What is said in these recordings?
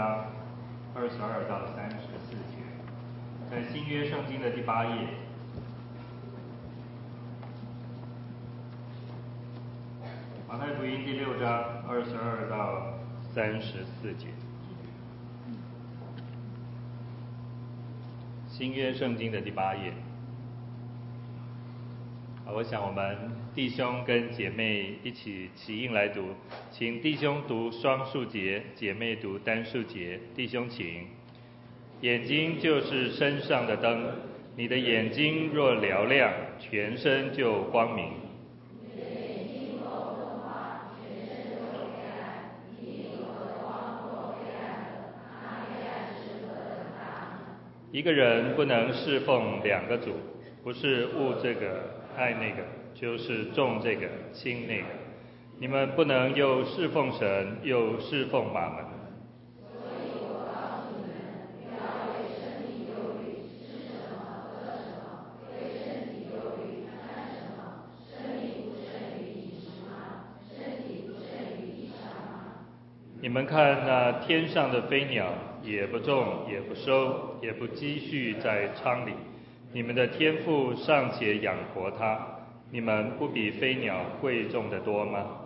章二十二到三十四节，在新约圣经的第八页。马太福音第六章二十二到三十四节。新约圣经的第八页。我想我们弟兄跟姐妹一起齐应来读，请弟兄读双数节，姐妹读单数节。弟兄请。眼睛就是身上的灯，你的眼睛若嘹亮，全身就光明。一个人不能侍奉两个主，不是恶这个。爱那个就是重这个轻那个，你们不能又侍奉神又侍奉马门。所以我告诉你们，不要为生命忧虑，吃什么喝什么；为身体忧虑，穿什么。生命不胜于饮食吗？身体不胜于衣裳吗？你们看那天上的飞鸟，也不种也不收，也不积蓄在仓里。你们的天父尚且养活它，你们不比飞鸟贵重得多吗？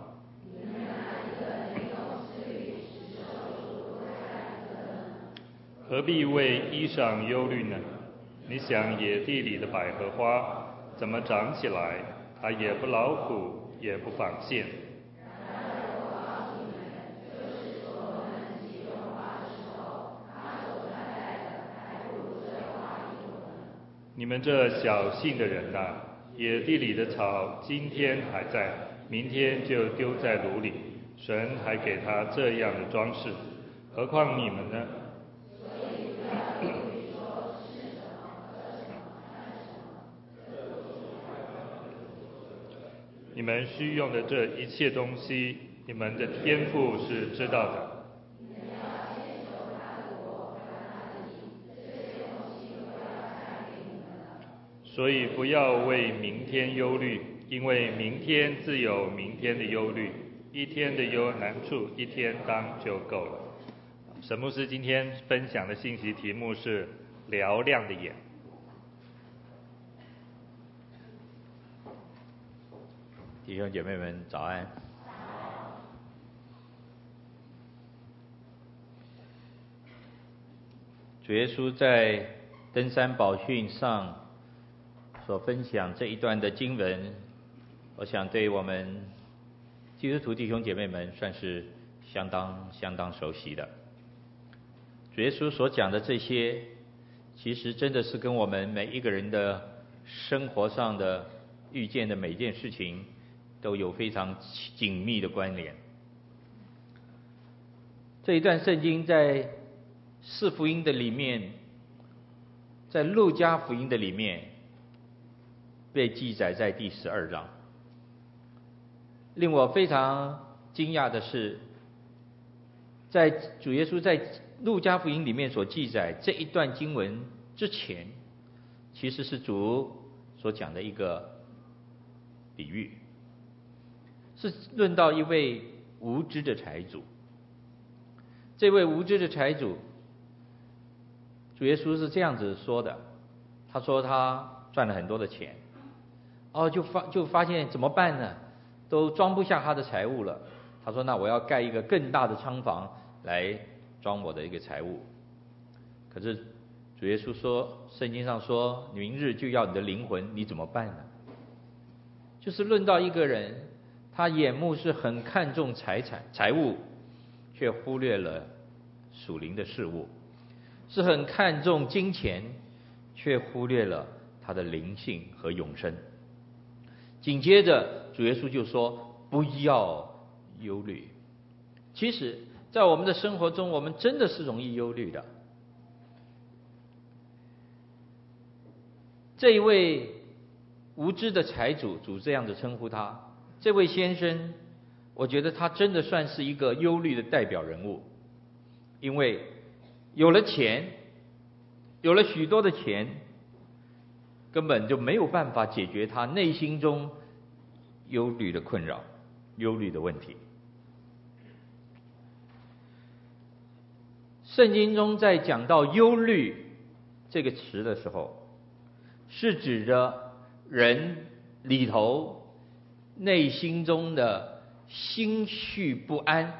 何必为衣裳忧虑呢？你想野地里的百合花，怎么长起来？它也不劳苦，也不纺线。你们这小信的人呐、野地里的草今天还在，明天就丢在炉里。神还给他这样的装饰，何况你们呢？你们需用的这一切东西，你们的天赋是知道的。所以不要为明天忧虑，因为明天自有明天的忧虑，一天的忧难处一天当就够了。沈牧师今天分享的信息题目是“嘹亮的眼”。弟兄姐妹们早安。主耶稣在登山宝训上。所分享这一段的经文，我想对我们基督徒弟兄姐妹们算是相当相当熟悉的。主耶稣所讲的这些，其实真的是跟我们每一个人的生活上的遇见的每件事情都有非常紧密的关联。这一段圣经在四福音的里面，在路加福音的里面。被记载在第十二章。令我非常惊讶的是，在主耶稣在路加福音里面所记载这一段经文之前，其实是主所讲的一个比喻，是论到一位无知的财主。这位无知的财主，主耶稣是这样子说的：他说他赚了很多的钱。哦，就发就发现怎么办呢？都装不下他的财物了。他说：“那我要盖一个更大的仓房来装我的一个财物。”可是主耶稣说：“圣经上说，明日就要你的灵魂，你怎么办呢？”就是论到一个人，他眼目是很看重财产财物，却忽略了属灵的事物；是很看重金钱，却忽略了他的灵性和永生。紧接着，主耶稣就说：“不要忧虑。”其实，在我们的生活中，我们真的是容易忧虑的。这一位无知的财主，主这样子称呼他，这位先生，我觉得他真的算是一个忧虑的代表人物，因为有了钱，有了许多的钱。根本就没有办法解决他内心中忧虑的困扰、忧虑的问题。圣经中在讲到忧虑这个词的时候，是指着人里头内心中的心绪不安，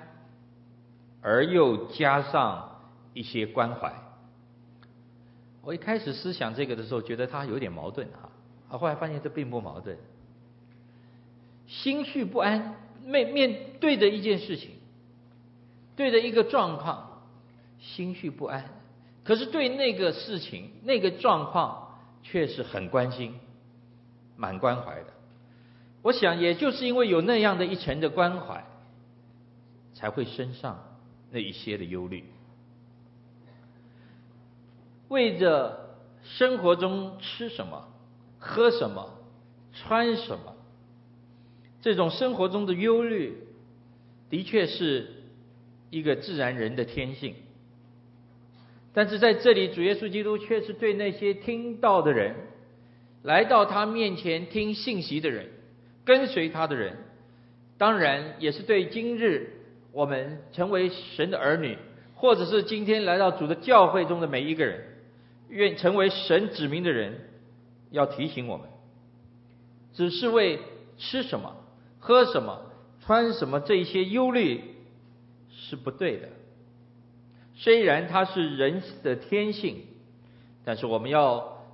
而又加上一些关怀。我一开始思想这个的时候，觉得它有点矛盾哈，啊，后来发现这并不矛盾。心绪不安，面面对着一件事情，对着一个状况，心绪不安。可是对那个事情、那个状况，却是很关心、蛮关怀的。我想，也就是因为有那样的一层的关怀，才会身上那一些的忧虑。为着生活中吃什么、喝什么、穿什么。这种生活中的忧虑，的确是一个自然人的天性。但是在这里，主耶稣基督却是对那些听到的人，来到他面前听信息的人，跟随他的人，当然也是对今日我们成为神的儿女，或者是今天来到主的教会中的每一个人，愿成为神指明的人，要提醒我们，只是为吃什么。喝什么、穿什么，这些忧虑是不对的。虽然它是人的天性，但是我们要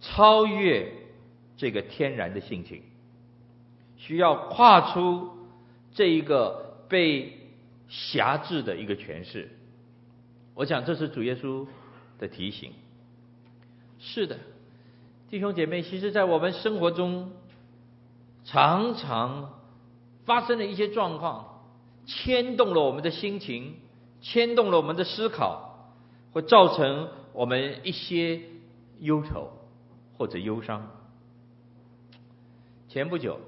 超越这个天然的性情，需要跨出这一个被辖制的一个权势。我想这是主耶稣的提醒。是的，弟兄姐妹，其实，在我们生活中，常常。发生的一些状况，牵动了我们的心情，牵动了我们的思考，会造成我们一些忧愁或者忧伤。前不久，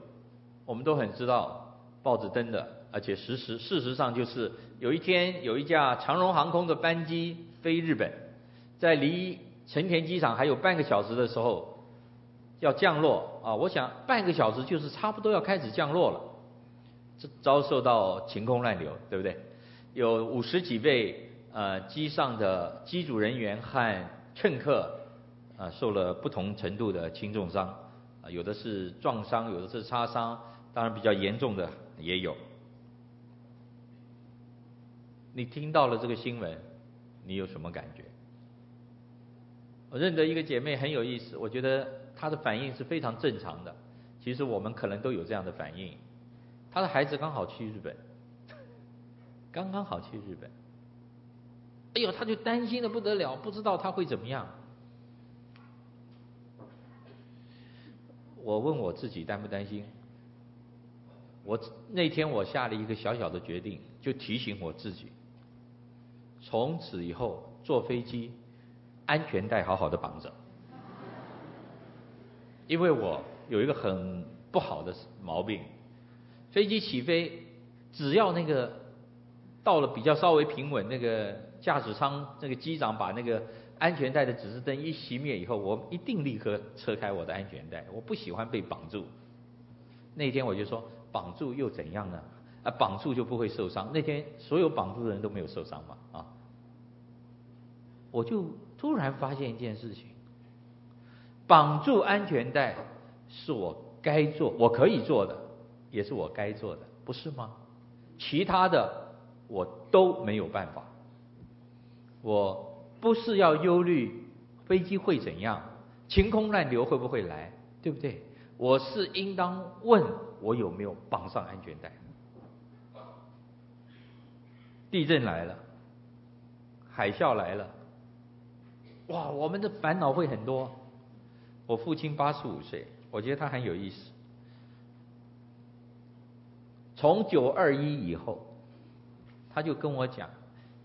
我们都很知道报纸登的，而且实时事实上就是有一天有一架长荣航空的班机飞日本，在离成田机场还有半个小时的时候要降落啊，我想半个小时就是差不多要开始降落了。这遭受到晴空乱流，对不对？有五十几位呃机上的机组人员和乘客啊、受了不同程度的轻重伤，啊、有的是撞伤，有的是擦伤，当然比较严重的也有。你听到了这个新闻，你有什么感觉？我认得一个姐妹很有意思，我觉得她的反应是非常正常的。其实我们可能都有这样的反应。她的孩子刚好去日本，刚刚好去日本。哎呦，他就担心的不得了，不知道他会怎么样。我问我自己担不担心？我那天我下了一个小小的决定，就提醒我自己，从此以后坐飞机安全带好好的绑着，因为我有一个很不好的毛病。飞机起飞，只要那个到了比较稍微平稳，那个驾驶舱那个机长把那个安全带的指示灯一熄灭以后，我一定立刻扯开我的安全带。我不喜欢被绑住。那天我就说，绑住又怎样呢？啊，绑住就不会受伤。那天所有绑住的人都没有受伤嘛，啊。我就突然发现一件事情，绑住安全带是我该做，我可以做的。也是我该做的，不是吗？其他的我都没有办法。我不是要忧虑飞机会怎样，晴空乱流会不会来，对不对？我是应当问我有没有绑上安全带。地震来了，海啸来了，哇，我们的烦恼会很多。我父亲八十五岁，我觉得他很有意思。从九二一以后，他就跟我讲，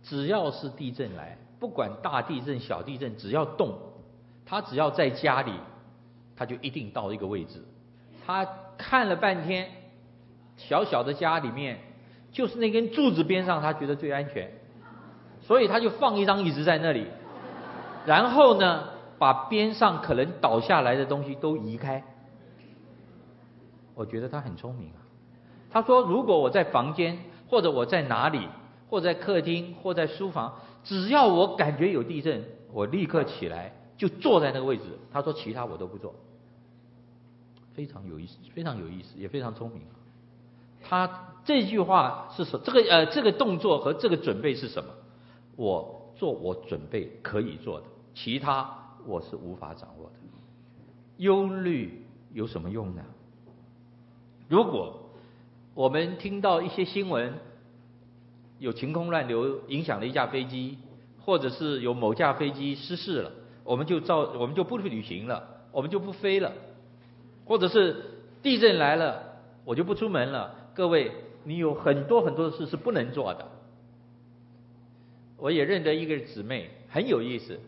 只要是地震来，不管大地震、小地震，只要动，他只要在家里，他就一定到一个位置。他看了半天，小小的家里面，就是那根柱子边上，他觉得最安全，所以他就放一张椅子在那里，然后呢，把边上可能倒下来的东西都移开。我觉得他很聪明啊。他说：“如果我在房间，或者我在哪里，或在客厅，或在书房，只要我感觉有地震，我立刻起来就坐在那个位置。他说其他我都不做，非常有意思，非常有意思，也非常聪明。他这句话是什这个呃这个动作和这个准备是什么？我做我准备可以做的，其他我是无法掌握的。忧虑有什么用呢？如果我们听到一些新闻，有晴空乱流影响了一架飞机，或者是有某架飞机失事了，我们就照我们就不旅行了，我们就不飞了，或者是地震来了，我就不出门了。各位，你有很多很多的事是不能做的。我也认得一个姊妹，很有意思。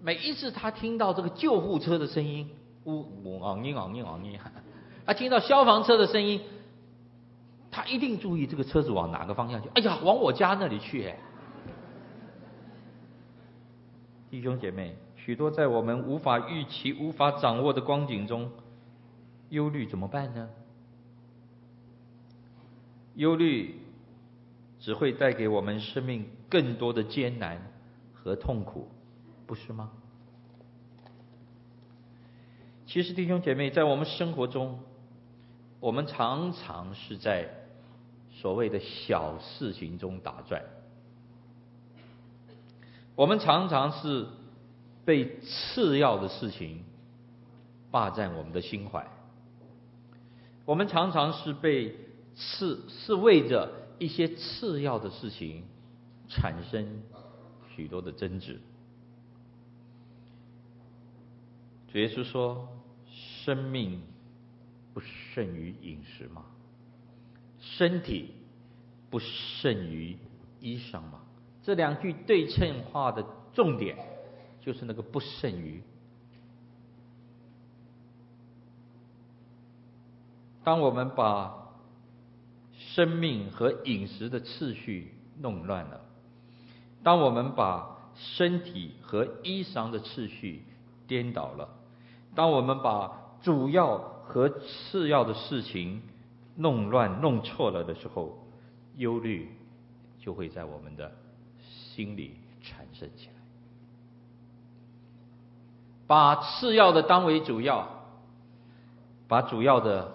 每一次她听到这个救护车的声音，呜呜昂音昂音昂音，她听到消防车的声音，她一定注意这个车子往哪个方向去。哎呀，往我家那里去哎！弟兄姐妹，许多在我们无法预期、无法掌握的光景中，忧虑怎么办呢？忧虑只会带给我们生命更多的艰难和痛苦，不是吗？其实弟兄姐妹，在我们生活中，我们常常是在所谓的小事情中打转，我们常常是被次要的事情霸占我们的心怀，我们常常是被。次是为着一些次要的事情产生许多的争执。主耶稣说：“生命不胜于饮食吗？身体不胜于衣裳吗？”这两句对称话的重点就是那个“不胜于”。当我们把生命和饮食的次序弄乱了。当我们把身体和衣裳的次序颠倒了，当我们把主要和次要的事情弄乱、弄错了的时候，忧虑就会在我们的心里产生起来。把次要的当为主要，把主要的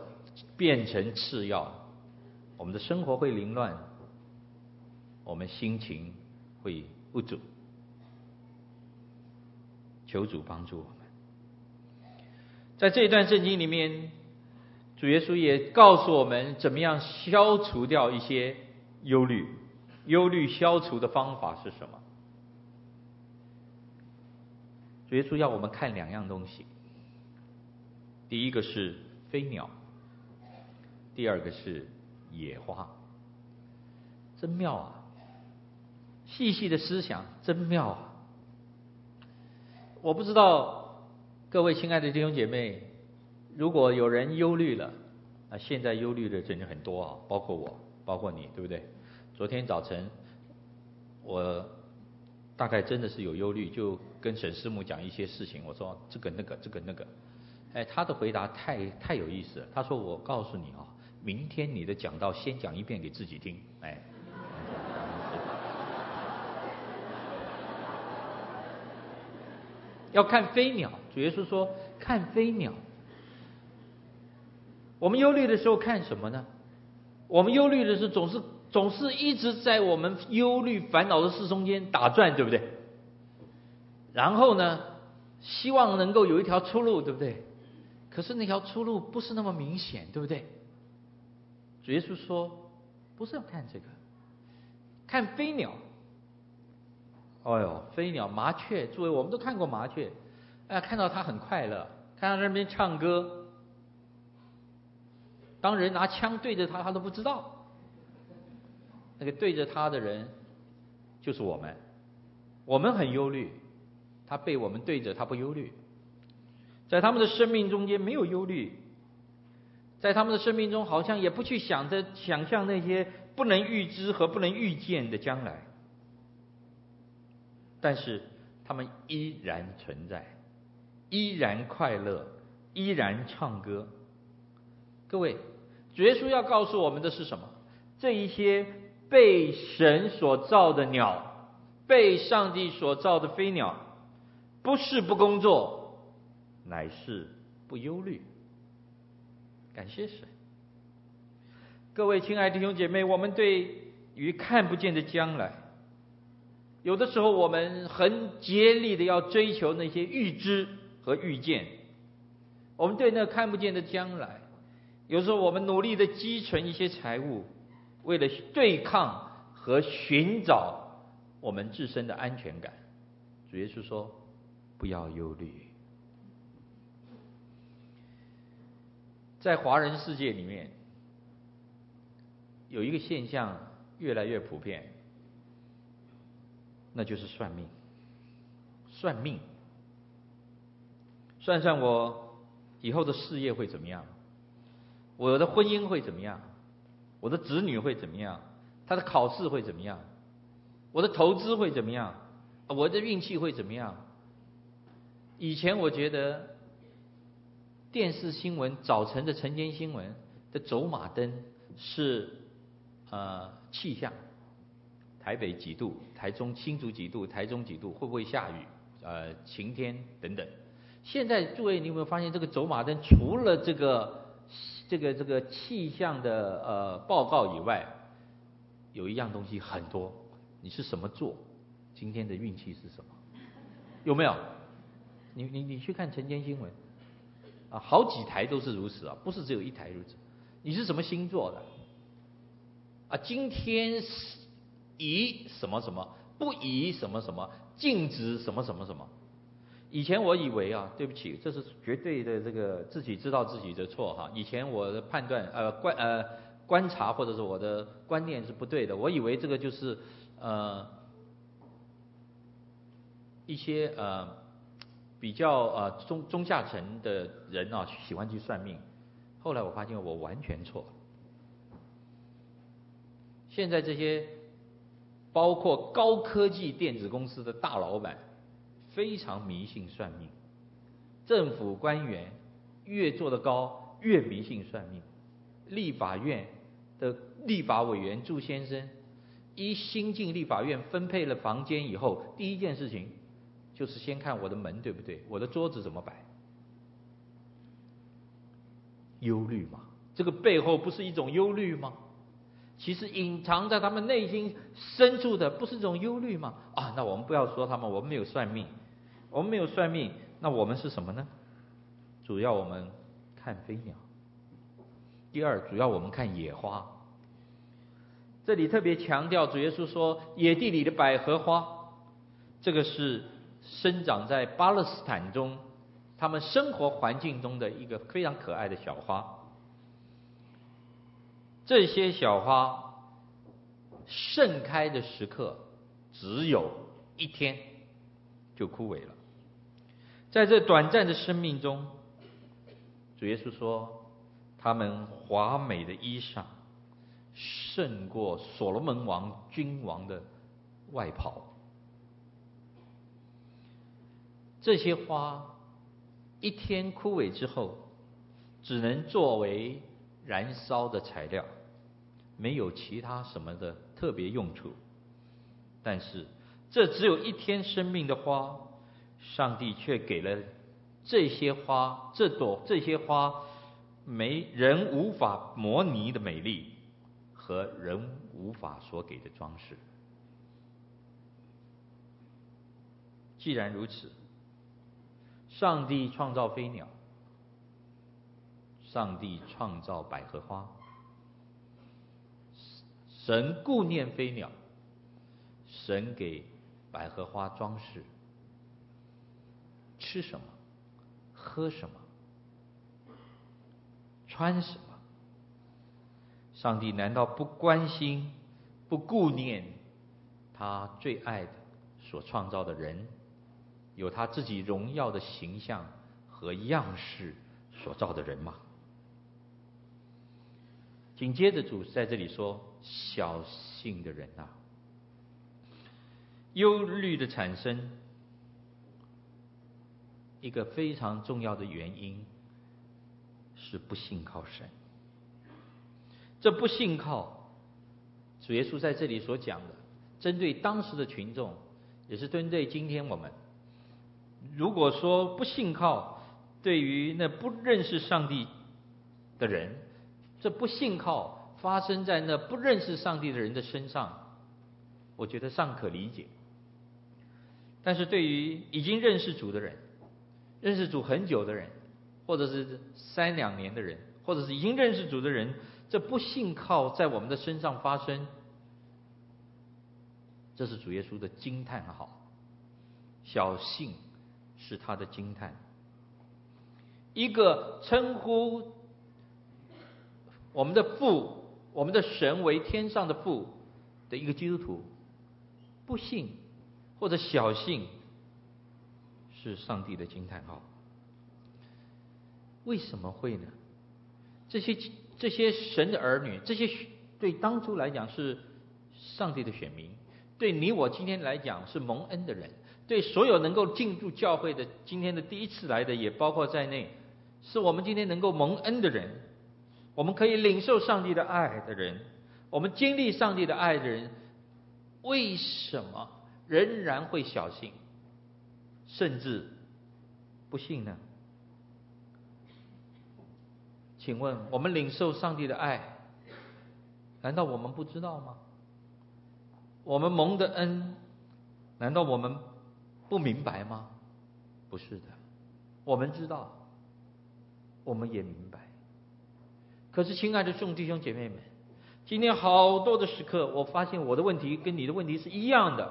变成次要。我们的生活会凌乱，我们心情会不足，求主帮助我们。在这一段圣经里面，主耶稣也告诉我们怎么样消除掉一些忧虑。忧虑消除的方法是什么？主耶稣要我们看两样东西，第一个是飞鸟，第二个是。野花，真妙啊！细细的思想，真妙啊！我不知道各位亲爱的弟兄姐妹，如果有人忧虑了，啊，现在忧虑的真的很多啊，包括我，包括你，对不对？昨天早晨，我大概真的是有忧虑，就跟沈师母讲一些事情，我说这个那个这个那个，哎，他的回答太太有意思了，他说我告诉你啊。明天你的讲道先讲一遍给自己听，哎，要看飞鸟。主耶稣说看飞鸟。我们忧虑的时候看什么呢？我们忧虑的是总是总是一直在我们忧虑烦恼的事中间打转，对不对？然后呢，希望能够有一条出路，对不对？可是那条出路不是那么明显，对不对？主耶稣说：“不是要看这个，看飞鸟。哦哟，飞鸟、麻雀，诸位我们都看过麻雀，哎，看到它很快乐，看到那边唱歌。当人拿枪对着它，它都不知道。那个对着它的人，就是我们。我们很忧虑，他被我们对着，他不忧虑。在他们的生命中间没有忧虑。”在他们的生命中，好像也不去想着想象那些不能预知和不能预见的将来，但是他们依然存在，依然快乐，依然唱歌。各位，主耶稣要告诉我们的是什么？这一些被被神所造的鸟，被上帝所造的飞鸟，不是不工作，乃是不忧虑。感谢神。各位亲爱的弟兄姐妹，我们对于看不见的将来，有的时候我们很竭力的要追求那些预知和预见。我们对那看不见的将来，有时候我们努力的积存一些财物，为了对抗和寻找我们自身的安全感。主耶稣说：“不要忧虑。”在华人世界里面，有一个现象越来越普遍，那就是算命。算命，算算我以后的事业会怎么样，我的婚姻会怎么样，我的子女会怎么样，他的考试会怎么样，我的投资会怎么样，我的运气会怎么样。以前我觉得。电视新闻早晨的晨间新闻的走马灯是呃气象，台北几度，台中新竹几度，台中几度，会不会下雨？呃，晴天等等。现在诸位，你有没有发现这个走马灯除了这个这个这个气象的呃报告以外，有一样东西很多。你是什么座？今天的运气是什么？有没有？你你你去看晨间新闻。啊，好几台都是如此啊，不是只有一台如此。你是什么星座的？啊，今天是以什么什么，不以什么什么，禁止什么什么什么。以前我以为啊，对不起，这是绝对的这个自己知道自己的错哈。以前我的判断呃观呃观察或者是我的观念是不对的，我以为这个就是呃一些呃。比较呃中中下层的人啊，喜欢去算命。后来我发现我完全错。现在这些包括高科技电子公司的大老板，非常迷信算命。政府官员越做得高，越迷信算命。立法院的立法委员祝先生，一新进立法院分配了房间以后，第一件事情。就是先看我的门对不对，我的桌子怎么摆？忧虑吗？这个背后不是一种忧虑吗？其实隐藏在他们内心深处的，不是一种忧虑吗？啊，那我们不要说他们，我们没有算命，我们没有算命，那我们是什么呢？主要我们看飞鸟。第二，主要我们看野花。这里特别强调，主耶稣说，野地里的百合花，这个是。生长在巴勒斯坦中，他们生活环境中的一个非常可爱的小花。这些小花盛开的时刻只有一天，就枯萎了。在这短暂的生命中，主耶稣说，他们华美的衣裳胜过所罗门王君王的外袍。这些花一天枯萎之后，只能作为燃烧的材料，没有其他什么的特别用处。但是，这只有一天生命的花，上帝却给了这些花，这朵这些花，没人无法模拟的美丽和人无法所给的装饰。既然如此。上帝创造飞鸟，上帝创造百合花，神顾念飞鸟，神给百合花装饰，吃什么，喝什么，穿什么？上帝难道不关心、不顾念他最爱的所创造的人？有他自己荣耀的形象和样式所造的人吗？紧接着主在这里说：“小信的人啊，忧虑的产生，一个非常重要的原因是不信靠神。这不信靠，主耶稣在这里所讲的，针对当时的群众，也是针对今天我们。如果说不信靠，对于那不认识上帝的人，这不信靠发生在那不认识上帝的人的身上，我觉得尚可理解。但是对于已经认识主的人，认识主很久的人，或者是三两年的人，或者是已经认识主的人，这不信靠在我们的身上发生，这是主耶稣的惊叹号。小信是他的惊叹。一个称呼我们的父、我们的神为天上的父的一个基督徒，不信或者小信，是上帝的惊叹号。为什么会呢？这些这些神的儿女，这些对当初来讲是上帝的选民，对你我今天来讲是蒙恩的人，对所有能够进入教会的今天的第一次来的也包括在内，是我们今天能够蒙恩的人，我们可以领受上帝的爱的人，我们经历上帝的爱的人，为什么仍然会小心，甚至不信呢？请问我们领受上帝的爱，难道我们不知道吗？我们蒙的恩，难道我们不明白吗？不是的，我们知道，我们也明白。可是，亲爱的众弟兄姐妹们，今天好多的时刻，我发现我的问题跟你的问题是一样的。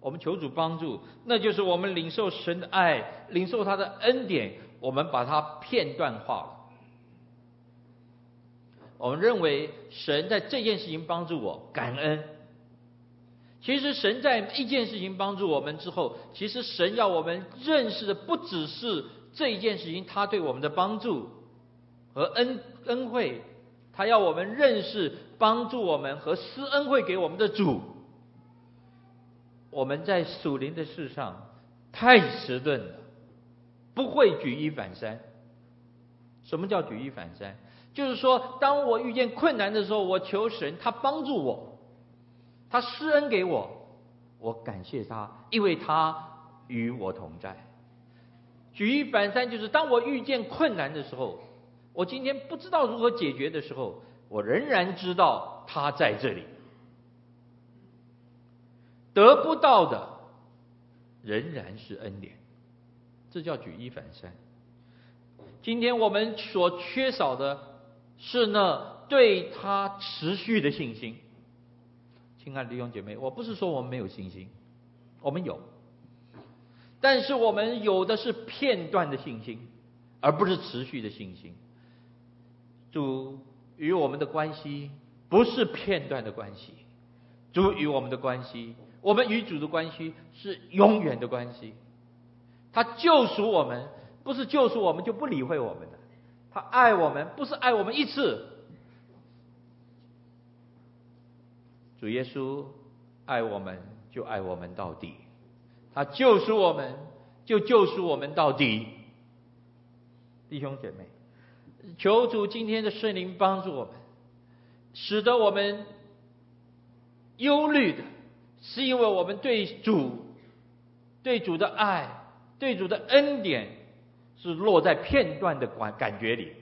我们求主帮助，那就是我们领受神的爱，领受他的恩典，我们把它片段化了。我们认为神在这件事情帮助我，感恩。其实神在一件事情帮助我们之后，其实神要我们认识的不只是这一件事情，他对我们的帮助和恩恩惠，他要我们认识帮助我们和施恩惠给我们的主。我们在属灵的事上太迟钝了，不会举一反三。什么叫举一反三？就是说，当我遇见困难的时候，我求神，他帮助我，他施恩给我，我感谢他，因为他与我同在。举一反三，就是当我遇见困难的时候，我今天不知道如何解决的时候，我仍然知道他在这里。得不到的仍然是恩典，这叫举一反三。今天我们所缺少的。是呢，对他持续的信心。亲爱的弟兄姐妹，我不是说我们没有信心，我们有，但是我们有的是片段的信心，而不是持续的信心。主与我们的关系不是片段的关系，主与我们的关系，我们与主的关系是永远的关系。他救赎我们，不是救赎我们就不理会我们的。他爱我们，不是爱我们一次。主耶稣爱我们，就爱我们到底。他救赎我们，就救赎我们到底。弟兄姐妹，求主今天的圣灵帮助我们，使得我们忧虑的，是因为我们对主、对主的爱、对主的恩典。是落在片段的感感觉里，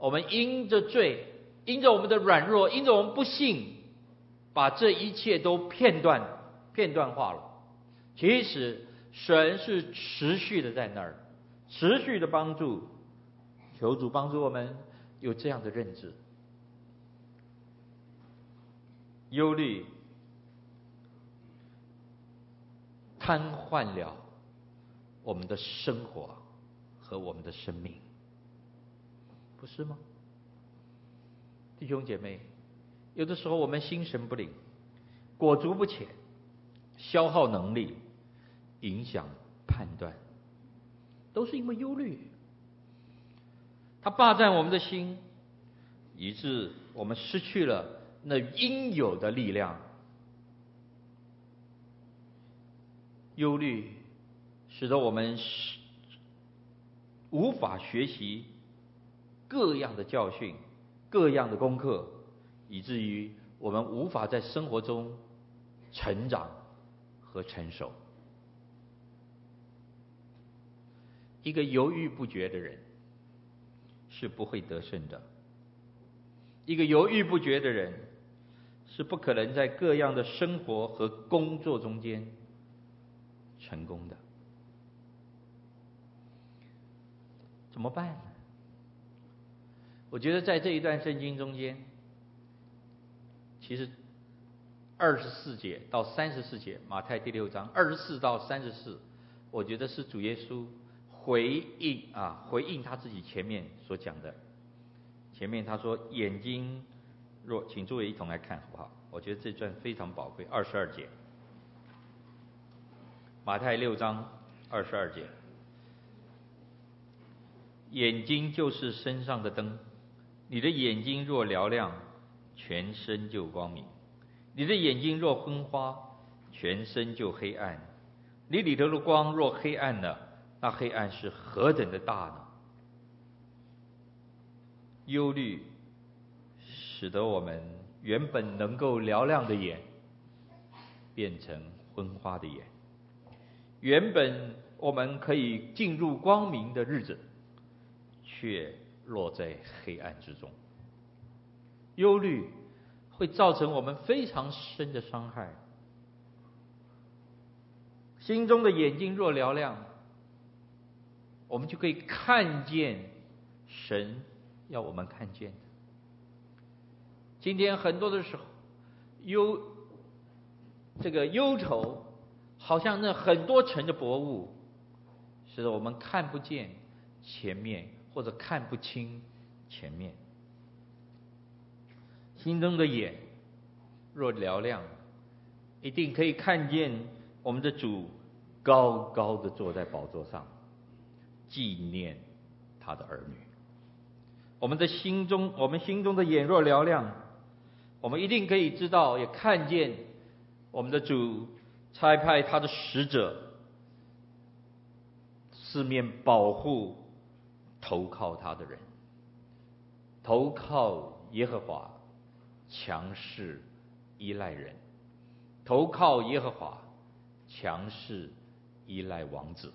我们因着罪，因着我们的软弱，因着我们不信，把这一切都片段片段化了。其实神是持续的在那儿，持续的帮助，求主帮助我们有这样的认知。忧虑瘫痪了。我们的生活和我们的生命，不是吗？弟兄姐妹，有的时候我们心神不宁，裹足不前，消耗能力，影响判断，都是因为忧虑。它霸占我们的心，以致我们失去了那应有的力量。忧虑。使得我们无法学习各样的教训、各样的功课，以至于我们无法在生活中成长和成熟。一个犹豫不决的人是不会得胜的。一个犹豫不决的人是不可能在各样的生活和工作中间成功的。怎么办？我觉得在这一段圣经中间，其实二十四节到三十四节，马太第六章二十四到三十四，我觉得是主耶稣回应啊，回应他自己前面所讲的。前面他说眼睛若，请诸位一同来看好不好？我觉得这段非常宝贵。二十二节，马太六章二十二节，眼睛就是身上的灯。你的眼睛若嘹亮，全身就光明；你的眼睛若昏花，全身就黑暗。你里头的光若黑暗了，那黑暗是何等的大呢？忧虑使得我们原本能够嘹亮的眼，变成昏花的眼；原本我们可以进入光明的日子，却落在黑暗之中，忧虑会造成我们非常深的伤害。心中的眼睛若嘹亮，我们就可以看见神要我们看见的。今天很多的时候，忧这个忧愁，好像那很多层的薄雾，使得我们看不见前面。或者看不清前面，心中的眼若嘹亮，一定可以看见我们的主高高的坐在宝座上，纪念他的儿女。我们的心中，我们心中的眼若嘹亮，我们一定可以知道，也看见我们的主差派他的使者，四面保护。投靠他的人，投靠耶和华，强势依赖人；投靠耶和华，强势依赖王子。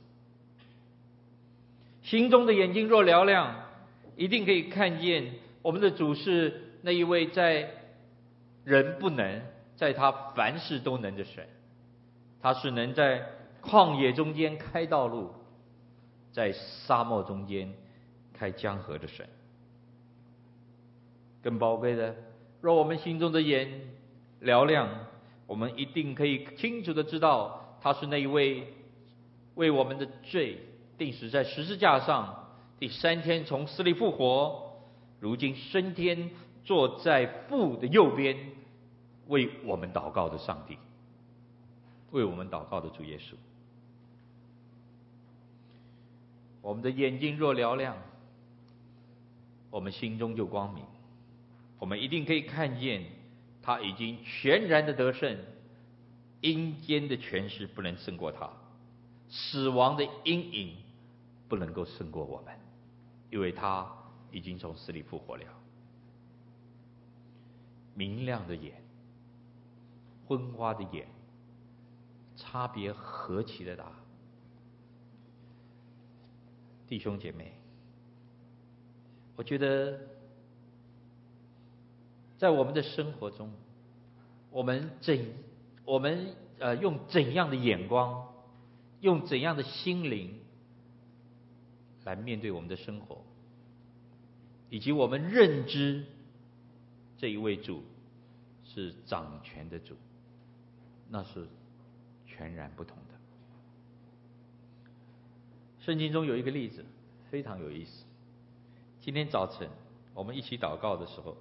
心中的眼睛若嘹亮，一定可以看见我们的主是那一位在人不能，在他凡事都能的神。他是能在旷野中间开道路，在沙漠中间。开江河的神，更宝贵的，若我们心中的眼嘹亮，我们一定可以清楚的知道，他是那一位为我们的罪钉死在十字架上，第三天从死里复活，如今升天坐在父的右边，为我们祷告的上帝，为我们祷告的主耶稣。我们的眼睛若嘹亮。我们心中就光明，我们一定可以看见，他已经全然的得胜，阴间的权势不能胜过他，死亡的阴影不能够胜过我们，因为他已经从死里复活了。明亮的眼，昏花的眼，差别何其的大，弟兄姐妹。我觉得，在我们的生活中，我们怎我们呃用怎样的眼光，用怎样的心灵来面对我们的生活，以及我们认知这一位主是掌权的主，那是全然不同的。圣经中有一个例子，非常有意思。今天早晨我们一起祷告的时候，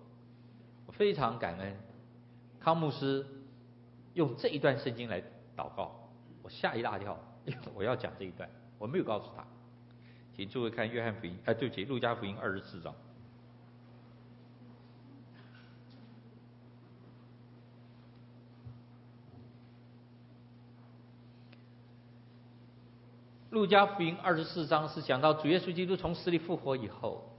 我非常感恩康牧师用这一段圣经来祷告，我吓一大跳，因为我要讲这一段，我没有告诉他。请诸位看约翰福音，哎，对不起，路加福音二十四章。路加福音二十四章是讲到主耶稣基督从死里复活以后。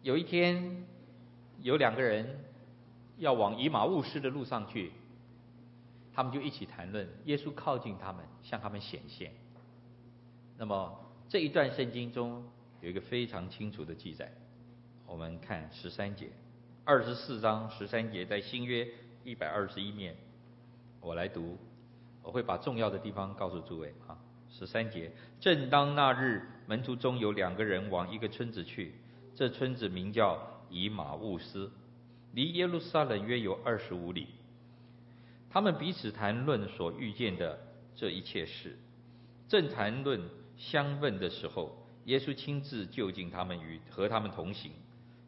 有一天，有两个人要往以马忤斯的路上去，他们就一起谈论。耶稣靠近他们，向他们显现。那么这一段圣经中有一个非常清楚的记载，我们看十三节，二十四章十三节，在新约一百二十一面，我来读，我会把重要的地方告诉诸位啊。十三节，正当那日，门徒中有两个人往一个村子去，这村子名叫以马忤斯，离耶路撒冷约有二十五里。他们彼此谈论所遇见的这一切事，正谈论相问的时候，耶稣亲自就近他们与和他们同行，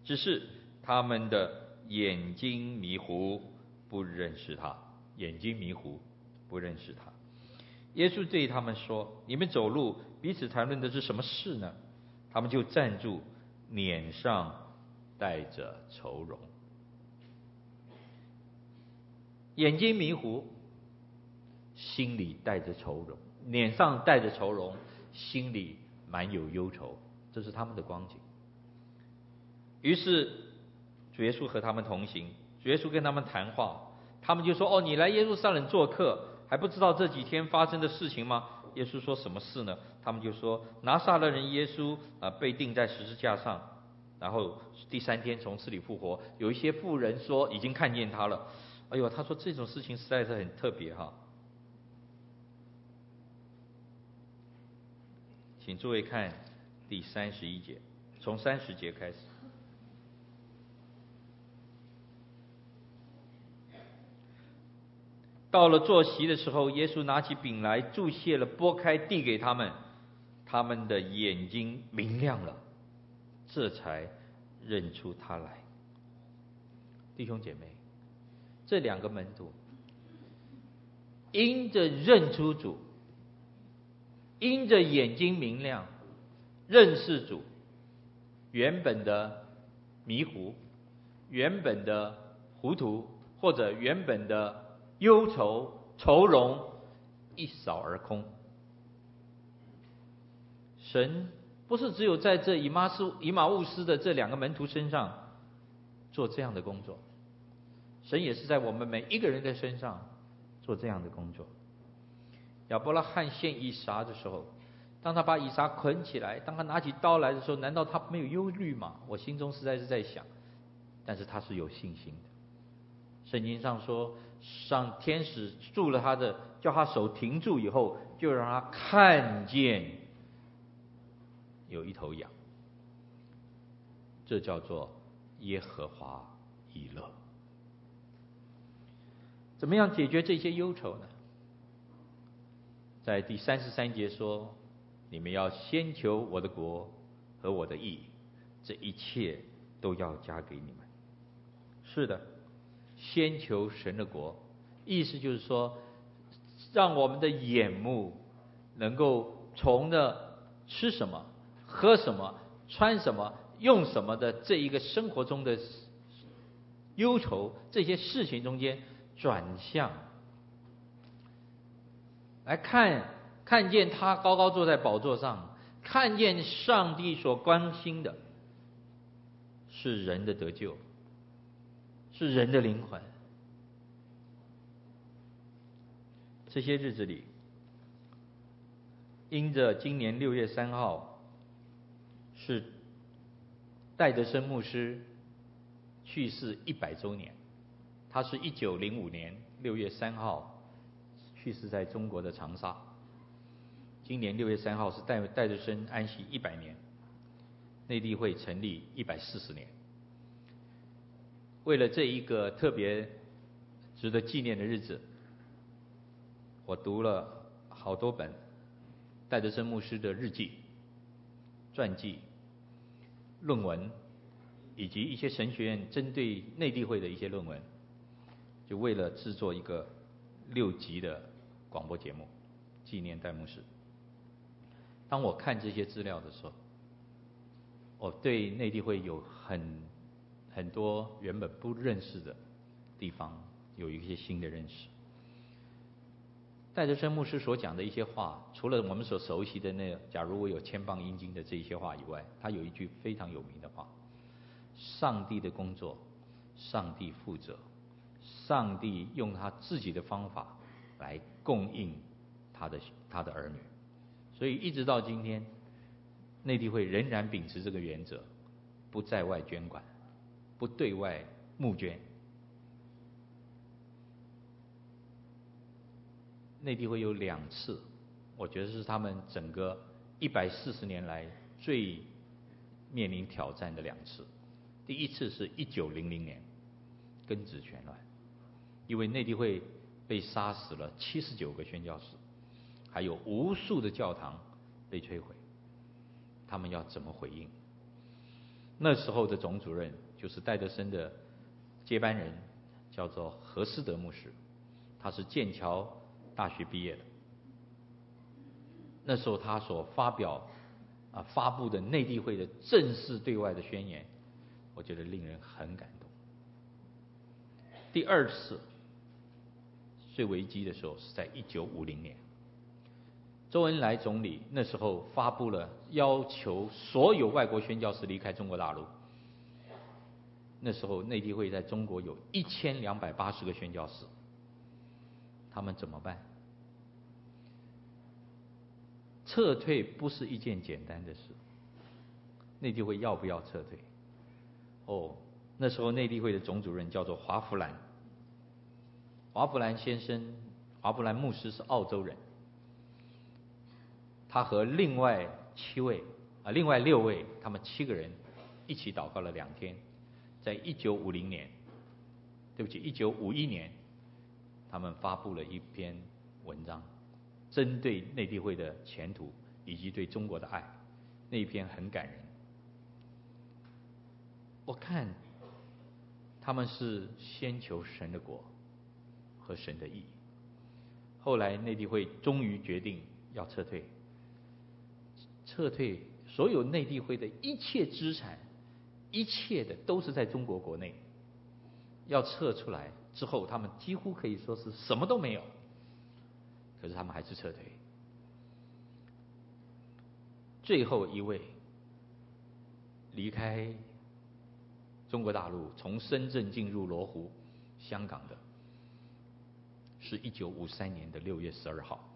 只是他们的眼睛迷糊，不认识他，眼睛迷糊，不认识他。耶稣对他们说：“你们走路彼此谈论的是什么事呢？”他们就站住，脸上带着愁容，眼睛迷糊，心里带着愁容，脸上带着愁容，心里满有忧愁，这是他们的光景。于是主耶稣和他们同行，主耶稣跟他们谈话，他们就说：“哦，你来耶路撒冷做客。”还不知道这几天发生的事情吗？耶稣说什么事呢？他们就说拿撒勒人耶稣啊被钉在十字架上，然后第三天从死里复活。有一些妇人说已经看见他了。哎呦，他说这种事情实在是很特别哈。请诸位看第三十一节，从三十节开始。到了坐席的时候，耶稣拿起饼来，祝谢了，拨开，递给他们，他们的眼睛明亮了，这才认出他来。弟兄姐妹，这两个门徒因着认出主，因着眼睛明亮，认识主，原本的迷糊，原本的糊涂，或者原本的。忧愁、愁容一扫而空。神不是只有在这以马斯、以马忤斯的这两个门徒身上做这样的工作，神也是在我们每一个人的身上做这样的工作。亚伯拉罕献以撒的时候，当他把以撒捆起来，当他拿起刀来的时候，难道他没有忧虑吗？我心中实在是在想，但是他是有信心的。圣经上说。上天使住了他的，叫他手停住以后，就让他看见有一头羊，这叫做耶和华以勒。怎么样解决这些忧愁呢？在第三十三节说：“你们要先求我的国和我的义，这一切都要加给你们。”是的。先求神的国，意思就是说，让我们的眼目能够从的吃什么、喝什么、穿什么、用什么的这一个生活中的忧愁这些事情中间转向，来看看见他高高坐在宝座上，看见上帝所关心的是人的得救。是人的灵魂。这些日子里，因着今年六月三号是戴德生牧师去世一百周年，他是一九零五年六月三号去世在中国的长沙。今年六月三号是戴戴德生安息一百年，内地会成立一百四十年。为了这一个特别值得纪念的日子，我读了好多本戴德生牧师的日记、传记、论文，以及一些神学院针对内地会的一些论文，就为了制作一个六集的广播节目纪念戴牧师。当我看这些资料的时候，我对内地会有很。很多原本不认识的地方，有一些新的认识。戴德生牧师所讲的一些话，除了我们所熟悉的那“假如我有千磅阴茎”的这些话以外，他有一句非常有名的话：“上帝的工作上帝负责，上帝用他自己的方法来供应他的他的儿女，所以一直到今天，内地会仍然秉持这个原则，不在外捐款，不对外募捐。内地会有两次，我觉得是他们整个一百四十年来最面临挑战的两次。第一次是一九零零年，庚子拳乱，因为内地会被杀死了七十九个宣教士，还有无数的教堂被摧毁，他们要怎么回应？那时候的总主任就是戴德生的接班人，叫做何斯德牧师，他是剑桥。大学毕业的，那时候他所发表啊发布的内地会的正式对外的宣言，我觉得令人很感动。第二次最危机的时候是在一九五零年，周恩来总理那时候发布了要求所有外国宣教士离开中国大陆。那时候内地会在中国有一千两百八十个宣教士。他们怎么办？撤退不是一件简单的事。内地会要不要撤退？哦，那时候内地会的总主任叫做华福兰。华福兰先生，华福兰牧师是澳洲人。他和另外七位啊，另外六位，他们七个人一起祷告了两天，在一九五零年，对不起，一九五一年。他们发布了一篇文章，针对内地会的前途以及对中国的爱，那一篇很感人。我看他们是先求神的国和神的意义，后来内地会终于决定要撤退，撤退所有内地会的一切资产，一切的都是在中国国内，要撤出来。之后，他们几乎可以说是什么都没有，可是他们还是撤退。最后一位离开中国大陆，从深圳进入罗湖、香港的，是一九五三年的六月十二号，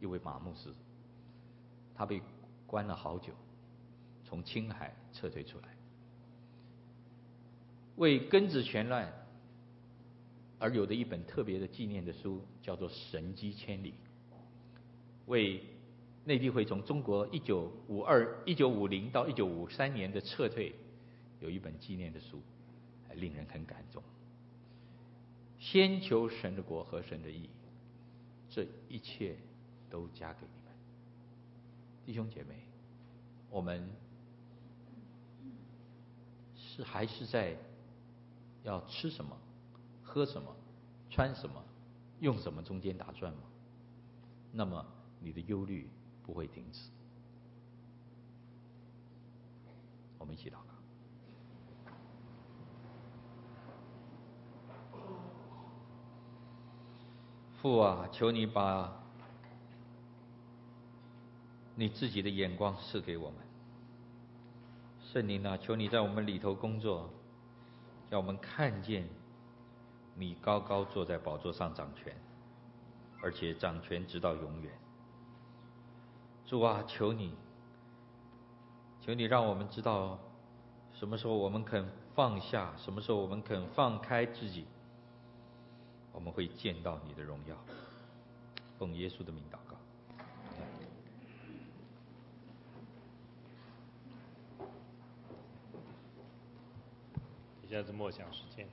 一位马牧师，他被关了好久，从青海撤退出来，为庚子全乱。而有的一本特别的纪念的书，叫做《神迹千里》，为内地会从中国一九五二、一九五零到一九五三年的撤退，有一本纪念的书，令人很感动。先求神的国和神的义，这一切都加给你们，弟兄姐妹，我们是还是在要吃什么？喝什么，穿什么，用什么中间打转吗？那么你的忧虑不会停止。我们一起祷告。父啊，求你把你自己的眼光赐给我们。圣灵啊，求你在我们里头工作，让我们看见。你高高坐在宝座上掌权，而且掌权直到永远。主啊，求你，求你让我们知道，什么时候我们肯放下，什么时候我们肯放开自己，我们会见到你的荣耀。奉耶稣的名祷告。一下子默想时间。